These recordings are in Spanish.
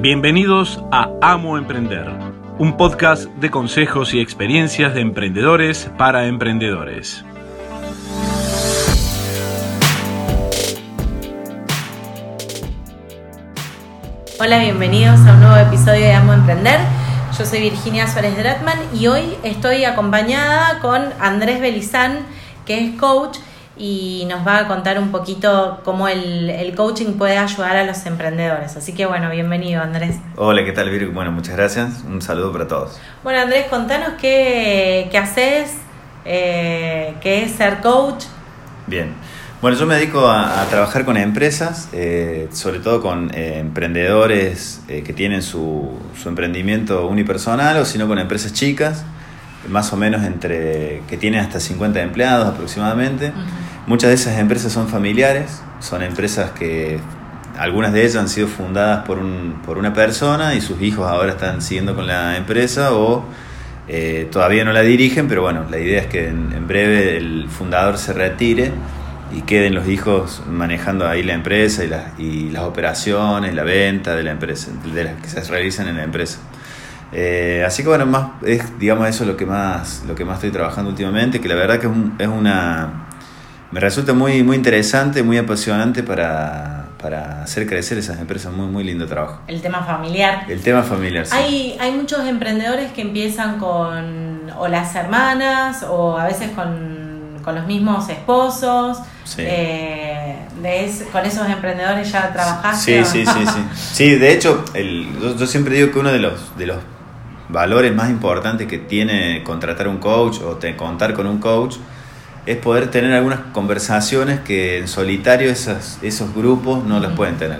Bienvenidos a Amo Emprender, un podcast de consejos y experiencias de emprendedores para emprendedores. Hola, bienvenidos a un nuevo episodio de Amo Emprender. Yo soy Virginia Suárez Dratman y hoy estoy acompañada con Andrés Belizán, que es coach y nos va a contar un poquito cómo el, coaching puede ayudar a los emprendedores. Así que bueno, bienvenido Andrés. Hola, ¿qué tal Vir? Bueno, muchas gracias. Un saludo para todos. Bueno Andrés, contanos qué, qué haces, eh, qué es ser coach. Bien. Bueno, yo me dedico a, trabajar con empresas, eh, sobre todo con eh, emprendedores que tienen su, su emprendimiento unipersonal o sino con empresas chicas más o menos entre que tienen hasta 50 empleados aproximadamente. Muchas de esas empresas son familiares, son empresas que algunas de ellas han sido fundadas por, un, por una persona y sus hijos ahora están siguiendo con la empresa o eh, todavía no la dirigen, pero bueno, la idea es que en, breve el fundador se retire y queden los hijos manejando ahí la empresa y, las y las operaciones, la venta de la empresa, de las que se realizan en la empresa. Eh, así que bueno, más es digamos eso lo que más lo que más estoy trabajando últimamente, que la verdad que es, es una me resulta muy muy interesante, muy apasionante para, para hacer crecer esas empresas, muy muy lindo trabajo. El tema familiar. El tema familiar, sí. Hay hay muchos emprendedores que empiezan con o las hermanas o a veces con, los mismos esposos. Eh, con esos emprendedores ya trabajaste. Sí, sí, sí, sí. Sí, de hecho, el, yo, yo, siempre digo que uno de los, de los valores más importantes que tiene contratar un coach o contar con un coach es poder tener algunas conversaciones que en solitario esas, esos grupos no las pueden tener.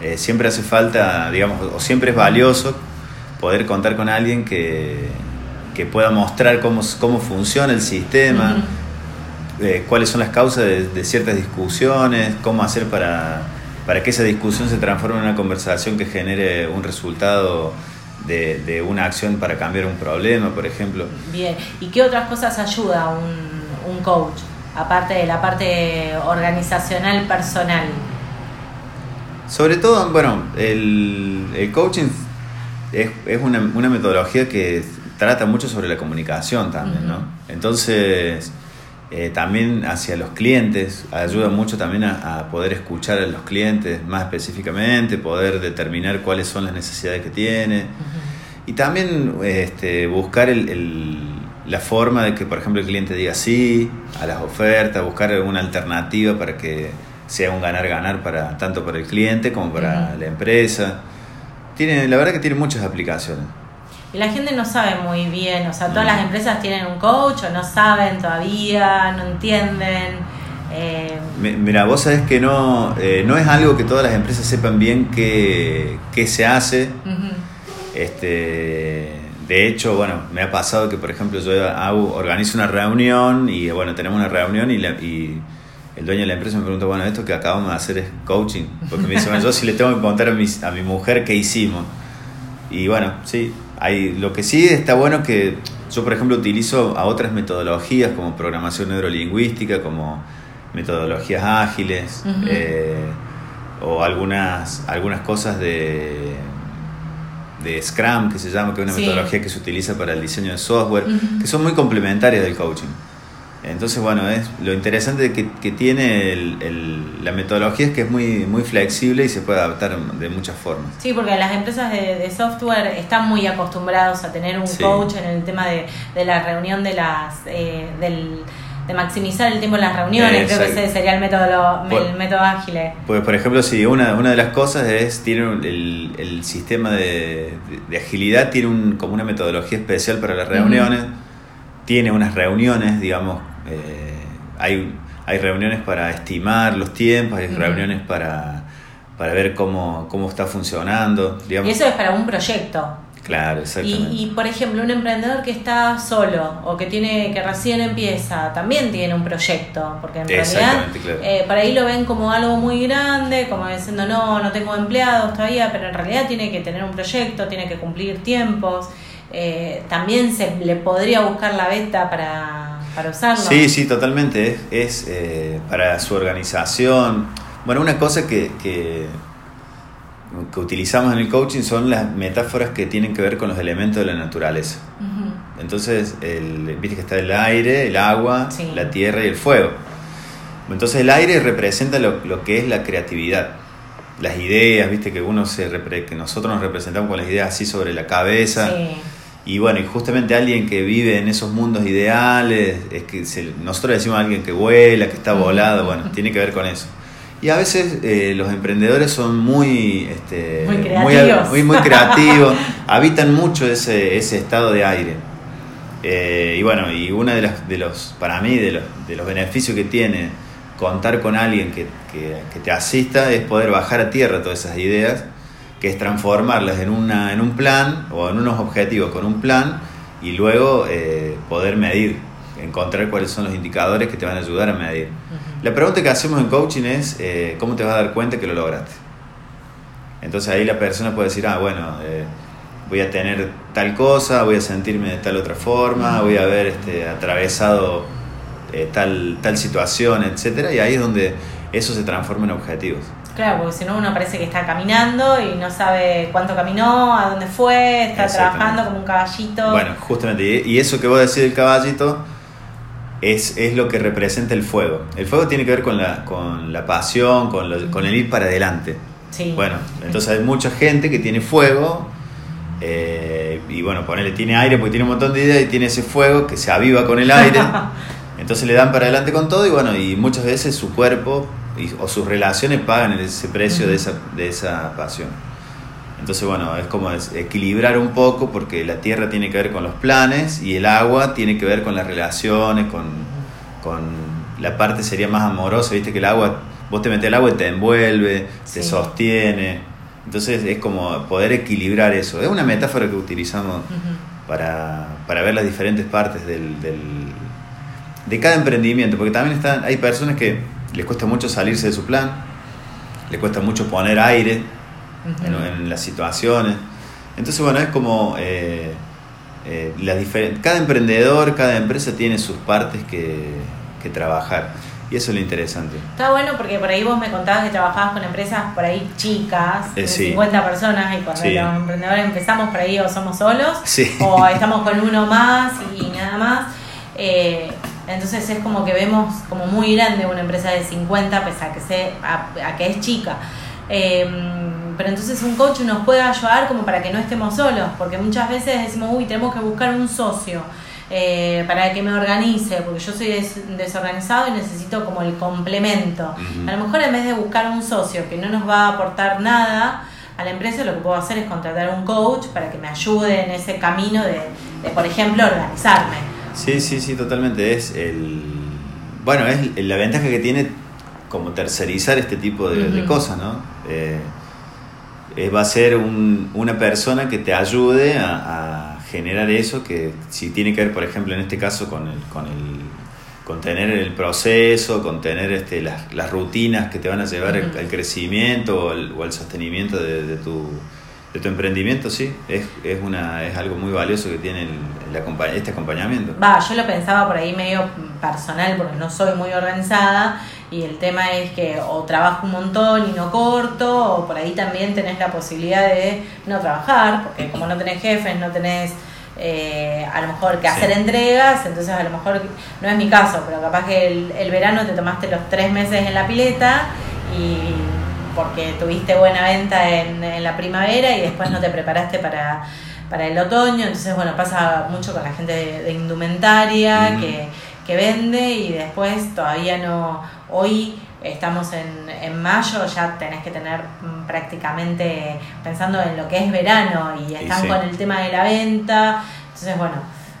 Eh, siempre hace falta, digamos, o siempre es valioso poder contar con alguien que, que pueda mostrar cómo, cómo funciona el sistema, eh, cuáles son las causas de, de, ciertas discusiones, cómo hacer para, para que esa discusión se transforme en una conversación que genere un resultado de, de, una acción para cambiar un problema, por ejemplo. Bien, ¿y qué otras cosas ayuda un, un coach, aparte de la parte organizacional personal? Sobre todo, bueno, el, el coaching es, es una, una, metodología que trata mucho sobre la comunicación también, ¿no? Entonces, eh, también hacia los clientes, ayuda mucho también a, poder escuchar a los clientes más específicamente, poder determinar cuáles son las necesidades que tiene y también este, buscar el, la forma de que, por ejemplo, el cliente diga sí a las ofertas, buscar alguna alternativa para que sea un ganar-ganar para tanto para el cliente como para la empresa. Tiene, la verdad que tiene muchas aplicaciones. Y la gente no sabe muy bien, o sea, todas las empresas tienen un coach o no saben todavía, no entienden. Eh... Mira, vos sabés que no, eh, no es algo que todas las empresas sepan bien qué, se hace. este, de hecho, bueno, me ha pasado que, por ejemplo, yo hago, organizo una reunión y, bueno, tenemos una reunión y, y el dueño de la empresa me pregunta, bueno, esto que acabamos de hacer es coaching. Porque me dice, bueno, yo sí le tengo que contar a mi, a mi mujer qué hicimos. Y bueno, sí, lo que sí está bueno que yo, por ejemplo, utilizo a otras metodologías como programación neurolingüística, como metodologías ágiles, eh, o algunas, algunas cosas de, de Scrum, que se llama, que es una metodología que se utiliza para el diseño de software, que son muy complementarias del coaching. Entonces, bueno, es lo interesante que, que tiene el, la metodología es que es muy, muy flexible y se puede adaptar de muchas formas. Sí, porque las empresas de, software están muy acostumbrados a tener un coach en el tema de, de la reunión de las eh, del, de maximizar el tiempo en las reuniones, creo que ese sería el método, el método ágil. Pues, por ejemplo, si una, una de las cosas es, tiene el, el sistema de, de, agilidad tiene un, como una metodología especial para las reuniones, tiene unas reuniones, digamos, eh, hay, hay reuniones para estimar los tiempos, hay reuniones para, para ver cómo, cómo está funcionando. Y eso es para un proyecto. Claro, exactamente. Y, por ejemplo, un emprendedor que está solo o que tiene que recién empieza, también tiene un proyecto, porque en realidad eh, para ahí lo ven como algo muy grande, como diciendo, no, no tengo empleados todavía, pero en realidad tiene que tener un proyecto, tiene que cumplir tiempos. Eh, también se le podría buscar la beta para para usarlo. Sí, sí, totalmente. Es, eh, para su organización. Bueno, una cosa que, que utilizamos en el coaching son las metáforas que tienen que ver con los elementos de la naturaleza. Entonces, el, viste que está el aire, el agua, la tierra y el fuego. Entonces el aire representa lo, lo, que es la creatividad, las ideas, viste que uno se que nosotros nos representamos con las ideas así sobre la cabeza. Y bueno, y justamente alguien que vive en esos mundos ideales, es que nosotros decimos a alguien que vuela, que está volado, bueno, tiene que ver con eso. Y a veces eh, los emprendedores son muy, este, muy creativos, muy, muy, creativos habitan mucho ese, ese estado de aire. Eh, y bueno, y uno de, las, de los, para mí, de los, de los beneficios que tiene contar con alguien que, que, te asista es poder bajar a tierra todas esas ideas, que es transformarlas en, una, en un plan o en unos objetivos con un plan y luego eh, poder medir, encontrar cuáles son los indicadores que te van a ayudar a medir. La pregunta que hacemos en coaching es, eh, ¿cómo te vas a dar cuenta que lo lograste? Entonces ahí la persona puede decir, ah, bueno, eh, voy a tener tal cosa, voy a sentirme de tal otra forma, voy a haber este, atravesado tal, tal situación, etcétera, y ahí es donde eso se transforma en objetivos. Claro, porque si no uno parece que está caminando y no sabe cuánto caminó, a dónde fue, está trabajando como un caballito. Bueno, justamente, y eso que vos decís del caballito es, es lo que representa el fuego. El fuego tiene que ver con la, con la pasión, con, con el ir para adelante. Sí. Bueno, entonces hay mucha gente que tiene fuego eh, y bueno, ponele, tiene aire porque tiene un montón de ideas y tiene ese fuego que se aviva con el aire. Entonces le dan para adelante con todo y bueno, y muchas veces su cuerpo o sus relaciones pagan ese precio de esa, de esa pasión. Entonces bueno, es como equilibrar un poco porque la tierra tiene que ver con los planes y el agua tiene que ver con las relaciones, con, con la parte sería más amorosa, viste que el agua, vos te metes el agua y te envuelve, te sostiene. Entonces es como poder equilibrar eso. Es una metáfora que utilizamos para, para, ver las diferentes partes del de cada emprendimiento, porque también están, hay personas que les cuesta mucho salirse de su plan, les cuesta mucho poner aire en, las situaciones. Entonces, bueno, es como eh, eh, cada emprendedor, cada empresa tiene sus partes que, que trabajar. Y eso es lo interesante. Está bueno porque por ahí vos me contabas que trabajabas con empresas por ahí chicas, eh, de 50 personas, y cuando los emprendedores empezamos por ahí o somos solos, o estamos con uno más y nada más. Eh, entonces es como que vemos como muy grande una empresa de 50 pese a que, se, a, que es chica. Em, pero entonces un coach nos puede ayudar como para que no estemos solos, porque muchas veces decimos, uy, tenemos que buscar un socio eh, para que me organice, porque yo soy desorganizado y necesito como el complemento. A lo mejor en vez de buscar un socio que no nos va a aportar nada a la empresa, lo que puedo hacer es contratar un coach para que me ayude en ese camino de, de por ejemplo, organizarme. Sí, sí, sí, totalmente. Es el. Bueno, es la ventaja que tiene como tercerizar este tipo de, cosas, ¿no? Eh, va a ser una persona que te ayude a, generar eso, que si tiene que ver, por ejemplo, en este caso con el, con el con tener el proceso, con tener este, las, las rutinas que te van a llevar al, crecimiento o al, sostenimiento de tu de tu emprendimiento, sí, es, es, una, es algo muy valioso que tiene el, este acompañamiento. Va, yo lo pensaba por ahí medio personal porque no soy muy organizada y el tema es que o trabajo un montón y no corto, o por ahí también tenés la posibilidad de no trabajar, porque como no tenés jefes, no tenés eh, a lo mejor que hacer entregas, entonces a lo mejor no es mi caso, pero capaz que el, el verano te tomaste los tres meses en la pileta y porque tuviste buena venta en, la primavera y después no te preparaste para, el otoño. Entonces, bueno, pasa mucho con la gente de, indumentaria que, vende y después todavía no. Hoy estamos en, en mayo, ya tenés que tener prácticamente pensando en lo que es verano y están con el tema de la venta. Entonces, bueno,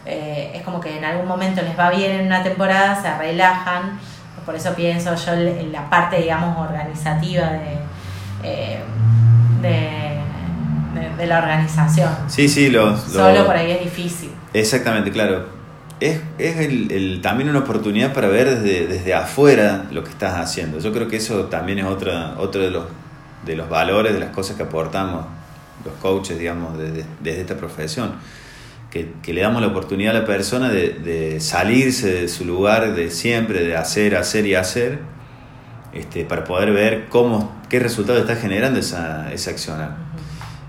eh, es como que en algún momento les va bien en una temporada, se relajan por eso pienso yo en la parte, digamos, organizativa de, eh, de, la organización. Sí, sí, lo, Solo por ahí es difícil. Exactamente, claro. Es, es el, también una oportunidad para ver desde, desde afuera lo que estás haciendo. Yo creo que eso también es otra, otro de los, de los valores, de las cosas que aportamos los coaches, digamos, desde, desde esta profesión que, le damos la oportunidad a la persona de, salirse de su lugar de siempre, de hacer, hacer y hacer, este, para poder ver cómo, qué resultado está generando esa, esa acción.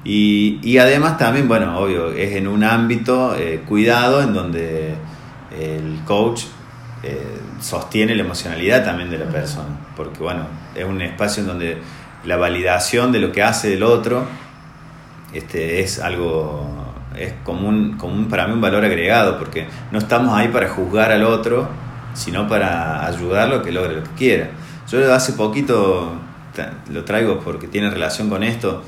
Y, y, además también, bueno, obvio, es en un ámbito eh, cuidado en donde el coach eh, sostiene la emocionalidad también de la persona, porque bueno, es un espacio en donde la validación de lo que hace el otro este, es algo, es común, común para mí un valor agregado, porque no estamos ahí para juzgar al otro, sino para ayudarlo a que logre lo que quiera. Yo hace poquito, lo traigo porque tiene relación con esto,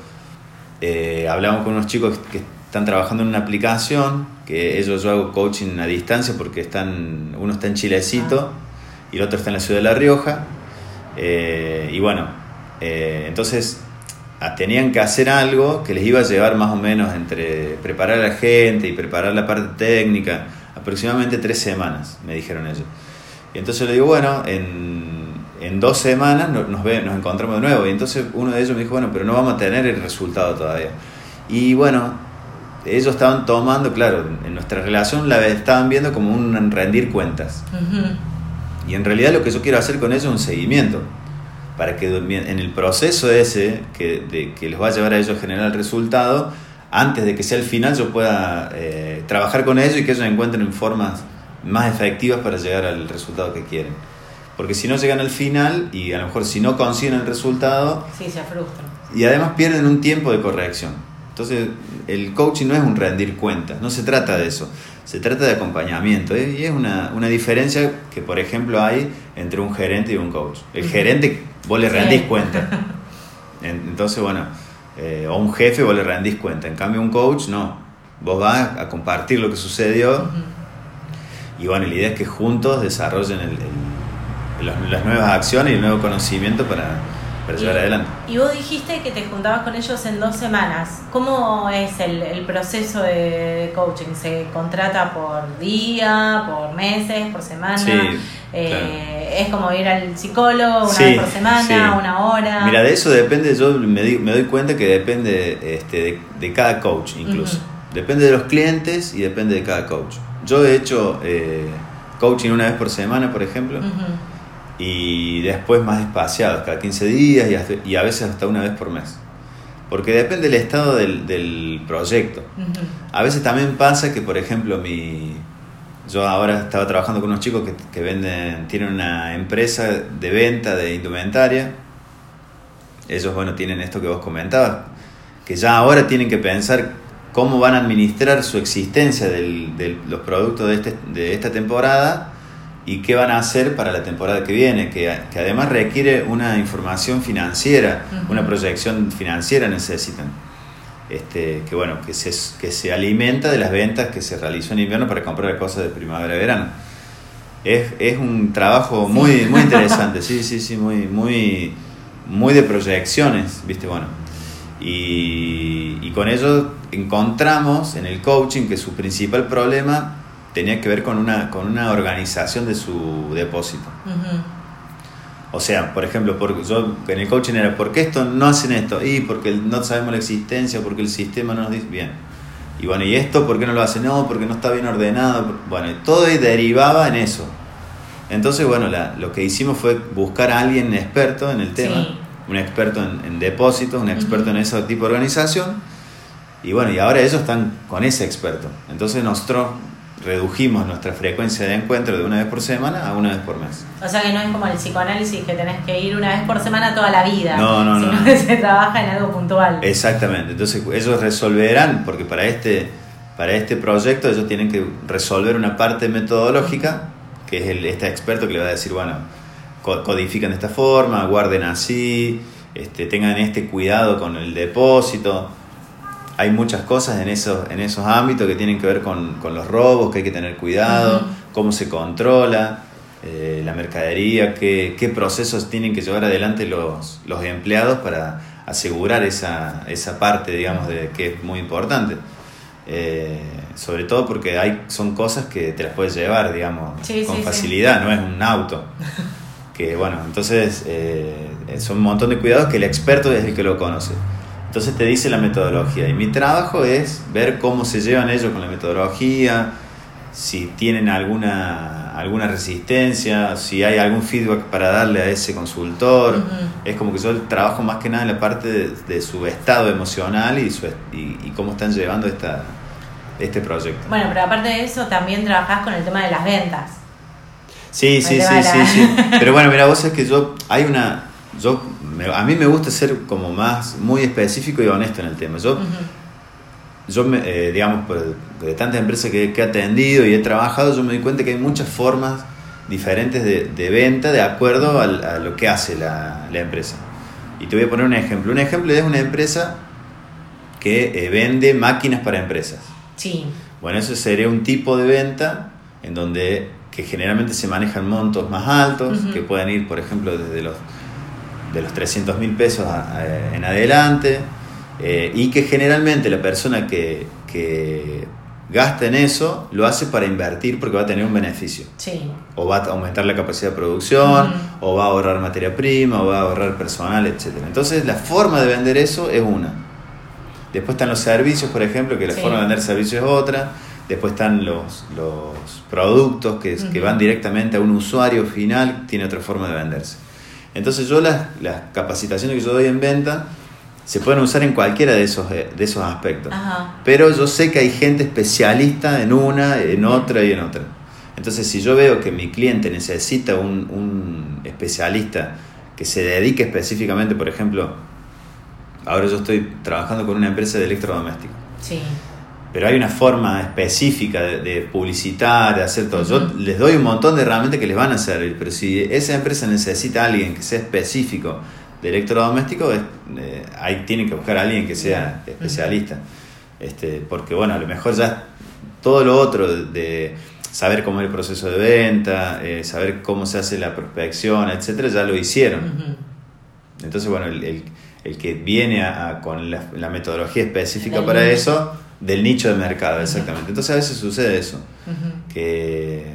eh, hablamos con unos chicos que están trabajando en una aplicación, que ellos yo hago coaching a distancia porque están, uno está en Chilecito y el otro está en la ciudad de La Rioja. Eh, y bueno, eh, entonces ah, tenían que hacer algo que les iba a llevar más o menos entre preparar a la gente y preparar la parte técnica, aproximadamente tres semanas, me dijeron ellos. Y entonces le digo, bueno, en en dos semanas nos, nos, nos encontramos de nuevo. Y entonces uno de ellos me dijo, bueno, pero no vamos a tener el resultado todavía. Y bueno, ellos estaban tomando, claro, en nuestra relación la estaban viendo como un rendir cuentas. Y en realidad lo que yo quiero hacer con ellos es un seguimiento. Para que en el proceso ese que, de, que les va a llevar a ellos a generar el resultado, antes de que sea el final, yo pueda eh, trabajar con ellos y que ellos encuentren formas más efectivas para llegar al resultado que quieren. Porque si no llegan al final y a lo mejor si no consiguen el resultado... Sí, se frustran. Y además pierden un tiempo de corrección. Entonces, el coaching no es un rendir cuentas, no se trata de eso. Se trata de acompañamiento. ¿eh? Y es una, una, diferencia que, por ejemplo, hay entre un gerente y un coach. El gerente, vos le rendís cuenta. Entonces, bueno, eh, o un jefe, vos le rendís cuenta. En cambio, un coach, no. Vos vas a compartir lo que sucedió. Y bueno, la idea es que juntos desarrollen el las nuevas acciones y el nuevo conocimiento para, para llevar adelante. Y vos dijiste que te juntabas con ellos en dos semanas. ¿Cómo es el, el, proceso de coaching? ¿Se contrata por día, por meses, por semana? Sí, eh, ¿Es como ir al psicólogo una vez por semana, una hora? Mira, de eso depende, yo me, me doy cuenta que depende este, de, de, cada coach incluso. Depende de los clientes y depende de cada coach. Yo he hecho eh, coaching una vez por semana, por ejemplo y después más espaciados, cada 15 días y, a veces hasta una vez por mes. Porque depende del estado del, del proyecto. A veces también pasa que, por ejemplo, mi, yo ahora estaba trabajando con unos chicos que, que venden, tienen una empresa de venta de indumentaria. Ellos, bueno, tienen esto que vos comentabas, que ya ahora tienen que pensar cómo van a administrar su existencia de los productos de, este, de esta temporada y qué van a hacer para la temporada que viene, que, que además requiere una información financiera, una proyección financiera necesitan. Este, que bueno, que se, que se alimenta de las ventas que se realizó en invierno para comprar cosas de primavera-verano. Es, es, un trabajo muy, muy interesante, sí, sí, sí, muy, muy, muy de proyecciones, ¿viste? Bueno, y, y con ello encontramos en el coaching que su principal problema tenía que ver con una, con una organización de su depósito. O sea, por ejemplo, yo en el coaching era, ¿por qué esto no hacen esto? Y porque no sabemos la existencia, porque el sistema no nos dice bien. Y bueno, ¿y esto por qué no lo hacen? No, porque no está bien ordenado. Bueno, todo derivaba en eso. Entonces, bueno, lo que hicimos fue buscar a alguien experto en el tema, un experto en, depósitos, un experto en ese tipo de organización. Y bueno, y ahora ellos están con ese experto. Entonces nosotros redujimos nuestra frecuencia de encuentro de una vez por semana a una vez por mes. O sea que no es como el psicoanálisis que tenés que ir una vez por semana toda la vida, no, no, sino que se trabaja en algo puntual. Exactamente, entonces ellos resolverán, porque para este, para este proyecto ellos tienen que resolver una parte metodológica, que es el, este experto que le va a decir, bueno, codifican de esta forma, guarden así, este, tengan este cuidado con el depósito hay muchas cosas en esos, en esos ámbitos que tienen que ver con, con los robos, que hay que tener cuidado, cómo se controla eh, la mercadería, qué, qué, procesos tienen que llevar adelante los, los empleados para asegurar esa, esa parte, digamos, de, que es muy importante. Eh, sobre todo porque hay, son cosas que te las puedes llevar, digamos, con facilidad, no es un auto. que bueno, entonces eh, son un montón de cuidados que el experto es el que lo conoce. Entonces te dice la metodología. Y mi trabajo es ver cómo se llevan ellos con la metodología, si tienen alguna, alguna resistencia, si hay algún feedback para darle a ese consultor. Es como que yo trabajo más que nada en la parte de, su estado emocional y, su, y, cómo están llevando esta, este proyecto. Bueno, pero aparte de eso, también trabajás con el tema de las ventas. Sí, sí, sí, sí, sí. Pero bueno, mira, vos es que yo, hay una, yo, a mí me gusta ser como más, muy específico y honesto en el tema. Yo, yo me, eh, digamos, de tantas empresas que, he atendido y he trabajado, yo me di cuenta que hay muchas formas diferentes de, venta de acuerdo a, lo que hace la, empresa. Y te voy a poner un ejemplo. Un ejemplo es una empresa que eh, vende máquinas para empresas. Sí. Bueno, eso sería un tipo de venta en donde que generalmente se manejan montos más altos, que pueden ir, por ejemplo, desde los, de los 300 mil pesos en adelante, eh, y que generalmente la persona que, que, gasta en eso lo hace para invertir porque va a tener un beneficio. Sí. O va a aumentar la capacidad de producción, o va a ahorrar materia prima, o va a ahorrar personal, etc. Entonces la forma de vender eso es una. Después están los servicios, por ejemplo, que la forma de vender servicios es otra. Después están los, los productos que, que, van directamente a un usuario final, tiene otra forma de venderse. Entonces yo las, las capacitaciones que yo doy en venta se pueden usar en cualquiera de esos, de esos aspectos. Pero yo sé que hay gente especialista en una, en otra y en otra. Entonces si yo veo que mi cliente necesita un, un especialista que se dedique específicamente, por ejemplo, ahora yo estoy trabajando con una empresa de electrodomésticos. Sí pero hay una forma específica de, publicitar, de hacer todo. Yo les doy un montón de herramientas que les van a servir, pero si esa empresa necesita a alguien que sea específico de electrodoméstico, eh, ahí tienen que buscar a alguien que sea especialista. Este, porque bueno, a lo mejor ya todo lo otro de, saber cómo es el proceso de venta, eh, saber cómo se hace la prospección, etcétera, ya lo hicieron. Entonces, bueno, el, que viene con la, metodología específica para eso del nicho de mercado, exactamente. Entonces a veces sucede eso, que,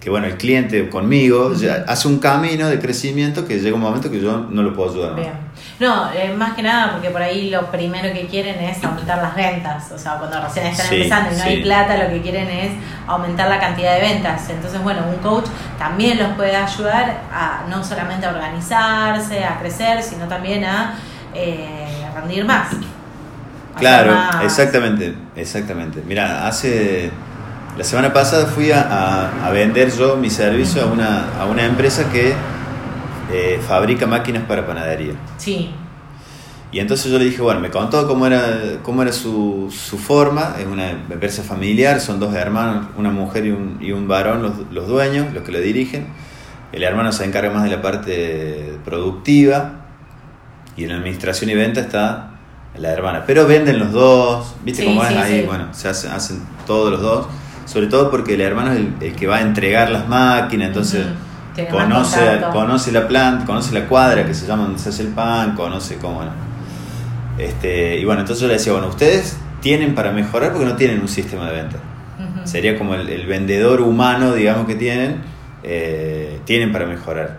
que, bueno, el cliente conmigo hace un camino de crecimiento que llega un momento que yo no lo puedo ayudar. Bien. No, eh, más que nada porque por ahí lo primero que quieren es aumentar las ventas, o sea, cuando recién están empezando y no hay plata, lo que quieren es aumentar la cantidad de ventas. Entonces, bueno, un coach también los puede ayudar a no solamente a organizarse, a crecer, sino también a eh, rendir más. Claro, exactamente, exactamente. Mira, hace la semana pasada fui a, vender yo mi servicio a una, a una empresa que eh, fabrica máquinas para panadería. Sí. Y entonces yo le dije, bueno, me contó cómo era, cómo era su, su forma, es una empresa familiar, son dos hermanos, una mujer y un, y un varón, los, los dueños, los que le dirigen. El hermano se encarga más de la parte productiva y en la administración y venta está la hermana. Pero venden los dos, ¿viste cómo es ahí? Bueno, se hacen, todos los dos. Sobre todo porque el hermano es el, que va a entregar las máquinas, entonces conoce, conoce la planta, conoce la cuadra que se llama donde se hace el pan, conoce cómo. Este, y bueno, entonces yo le decía, bueno, ustedes tienen para mejorar porque no tienen un sistema de venta. Sería como el, vendedor humano, digamos, que tienen, eh, tienen para mejorar.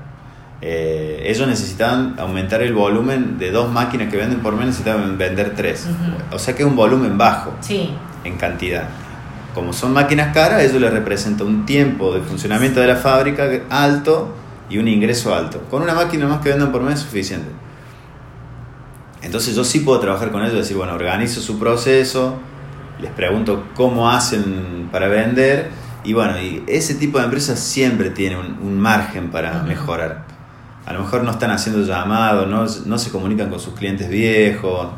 Eh, ellos necesitaban aumentar el volumen de dos máquinas que venden por mes, necesitaban vender tres. O sea que es un volumen bajo en cantidad. Como son máquinas caras, eso les representa un tiempo de funcionamiento de la fábrica alto y un ingreso alto. Con una máquina más que vendan por mes es suficiente. Entonces yo sí puedo trabajar con ellos, decir, bueno, organizo su proceso, les pregunto cómo hacen para vender y bueno, y ese tipo de empresas siempre tiene un, margen para mejorar a lo mejor no están haciendo llamados, no, no se comunican con sus clientes viejos.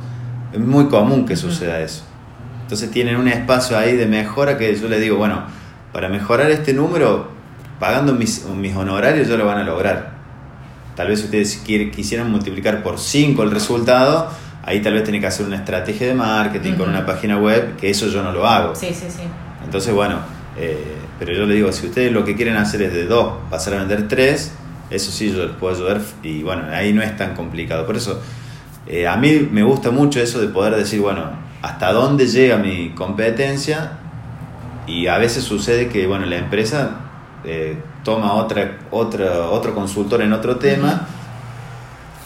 Es muy común que suceda eso. Entonces tienen un espacio ahí de mejora que yo les digo, bueno, para mejorar este número, pagando mis, mis honorarios, ya lo van a lograr. Tal vez ustedes quisieran multiplicar por 5 el resultado, ahí tal vez tienen que hacer una estrategia de marketing con una página web, que eso yo no lo hago. Sí, sí, sí. Entonces, bueno, eh, pero yo le digo, si ustedes lo que quieren hacer es de 2 pasar a vender 3, eso sí yo les puedo ayudar y bueno, ahí no es tan complicado. Por eso eh, a mí me gusta mucho eso de poder decir, bueno, hasta dónde llega mi competencia y a veces sucede que, bueno, la empresa eh, toma otra, otra, otro consultor en otro tema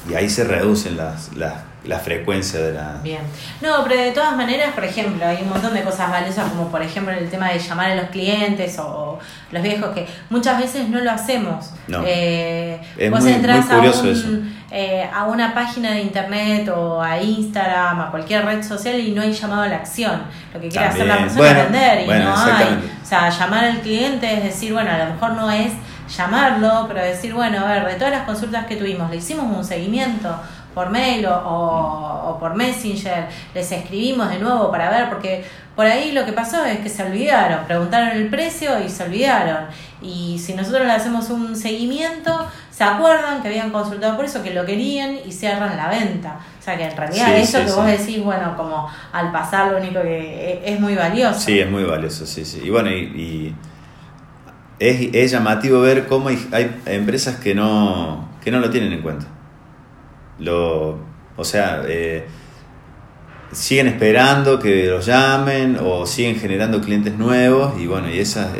y ahí se reducen las, las la frecuencia de la... Bien. No, pero de todas maneras, por ejemplo, hay un montón de cosas valiosas como por ejemplo el tema de llamar a los clientes o, los viejos que muchas veces no lo hacemos. No. Eh, es vos muy, entras muy curioso a, eso. eh, a una página de internet o a Instagram, a cualquier red social y no hay llamado a la acción. Lo que quiere hacer la persona es Bueno, vender y bueno, no hay. O sea, llamar al cliente es decir, bueno, a lo mejor no es llamarlo, pero decir, bueno, a ver, de todas las consultas que tuvimos, le hicimos un seguimiento por mail o, o, o por Messenger, les escribimos de nuevo para ver, porque por ahí lo que pasó es que se olvidaron, preguntaron el precio y se olvidaron. Y si nosotros le hacemos un seguimiento, se acuerdan que habían consultado por eso, que lo querían y cierran la venta. O sea que en realidad Sí, eso sí, que sí. vos decís, bueno, como al pasar lo único que es, es muy valioso. Sí, es muy valioso, sí, sí. Y bueno, y, y es, es llamativo ver cómo hay, hay empresas que no, que no lo tienen en cuenta. Lo, o sea, eh, siguen esperando que los llamen o siguen generando clientes nuevos y bueno, y esas,